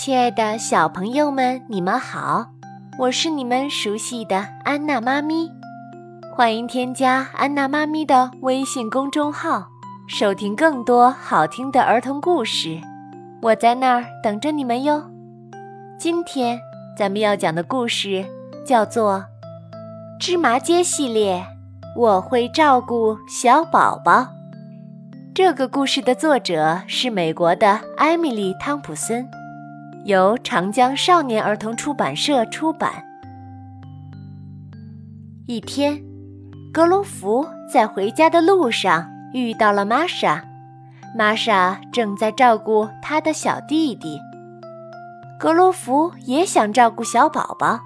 亲爱的小朋友们，你们好，我是你们熟悉的安娜妈咪，欢迎添加安娜妈咪的微信公众号，收听更多好听的儿童故事。我在那儿等着你们哟。今天咱们要讲的故事叫做《芝麻街系列》，我会照顾小宝宝。这个故事的作者是美国的艾米丽·汤普森。由长江少年儿童出版社出版。一天，格罗弗在回家的路上遇到了玛莎，玛莎正在照顾他的小弟弟。格罗弗也想照顾小宝宝，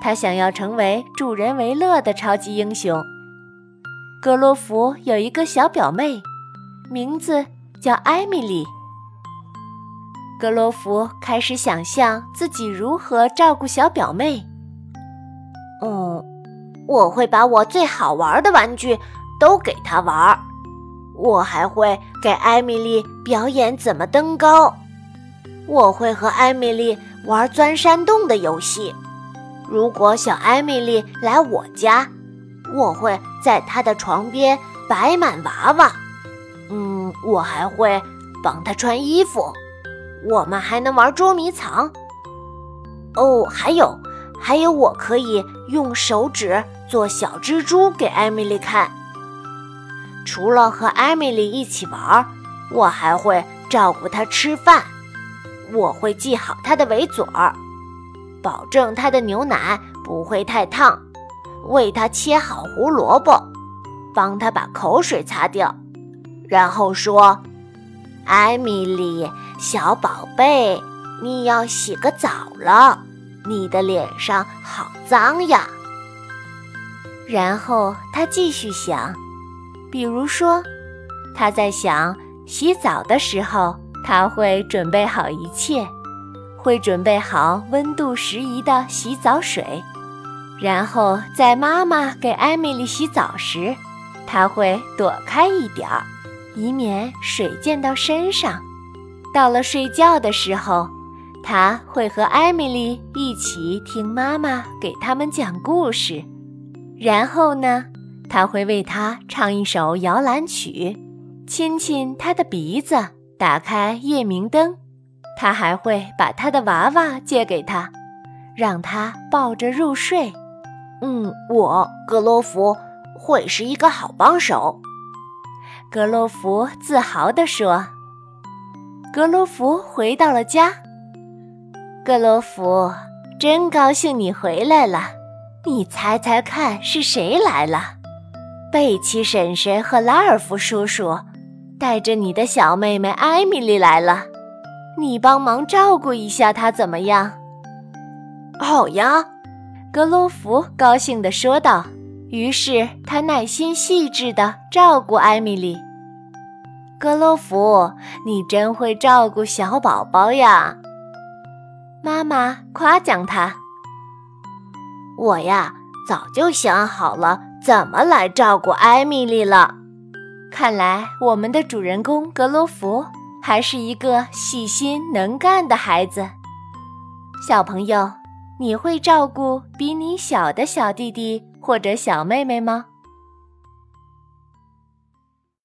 他想要成为助人为乐的超级英雄。格罗弗有一个小表妹，名字叫艾米丽。格罗弗开始想象自己如何照顾小表妹。嗯，我会把我最好玩的玩具都给她玩。我还会给艾米丽表演怎么登高。我会和艾米丽玩钻山洞的游戏。如果小艾米丽来我家，我会在她的床边摆满娃娃。嗯，我还会帮她穿衣服。我们还能玩捉迷藏。哦，还有，还有，我可以用手指做小蜘蛛给艾米丽看。除了和艾米丽一起玩，我还会照顾她吃饭。我会系好她的围嘴儿，保证她的牛奶不会太烫，为她切好胡萝卜，帮她把口水擦掉，然后说。艾米丽，小宝贝，你要洗个澡了，你的脸上好脏呀。然后他继续想，比如说，他在想洗澡的时候，他会准备好一切，会准备好温度适宜的洗澡水，然后在妈妈给艾米丽洗澡时，他会躲开一点儿。以免水溅到身上。到了睡觉的时候，他会和艾米丽一起听妈妈给他们讲故事。然后呢，他会为她唱一首摇篮曲，亲亲她的鼻子，打开夜明灯。他还会把他的娃娃借给他，让她抱着入睡。嗯，我格罗弗会是一个好帮手。格洛弗自豪地说：“格罗弗回到了家。格罗弗，真高兴你回来了。你猜猜看是谁来了？贝奇婶婶和拉尔夫叔叔带着你的小妹妹艾米丽来了。你帮忙照顾一下她怎么样？”“好呀！”格罗弗高兴地说道。于是他耐心细致地照顾艾米丽。格罗弗，你真会照顾小宝宝呀！妈妈夸奖他。我呀，早就想好了怎么来照顾艾米丽了。看来我们的主人公格罗弗还是一个细心能干的孩子。小朋友，你会照顾比你小的小弟弟？或者小妹妹吗？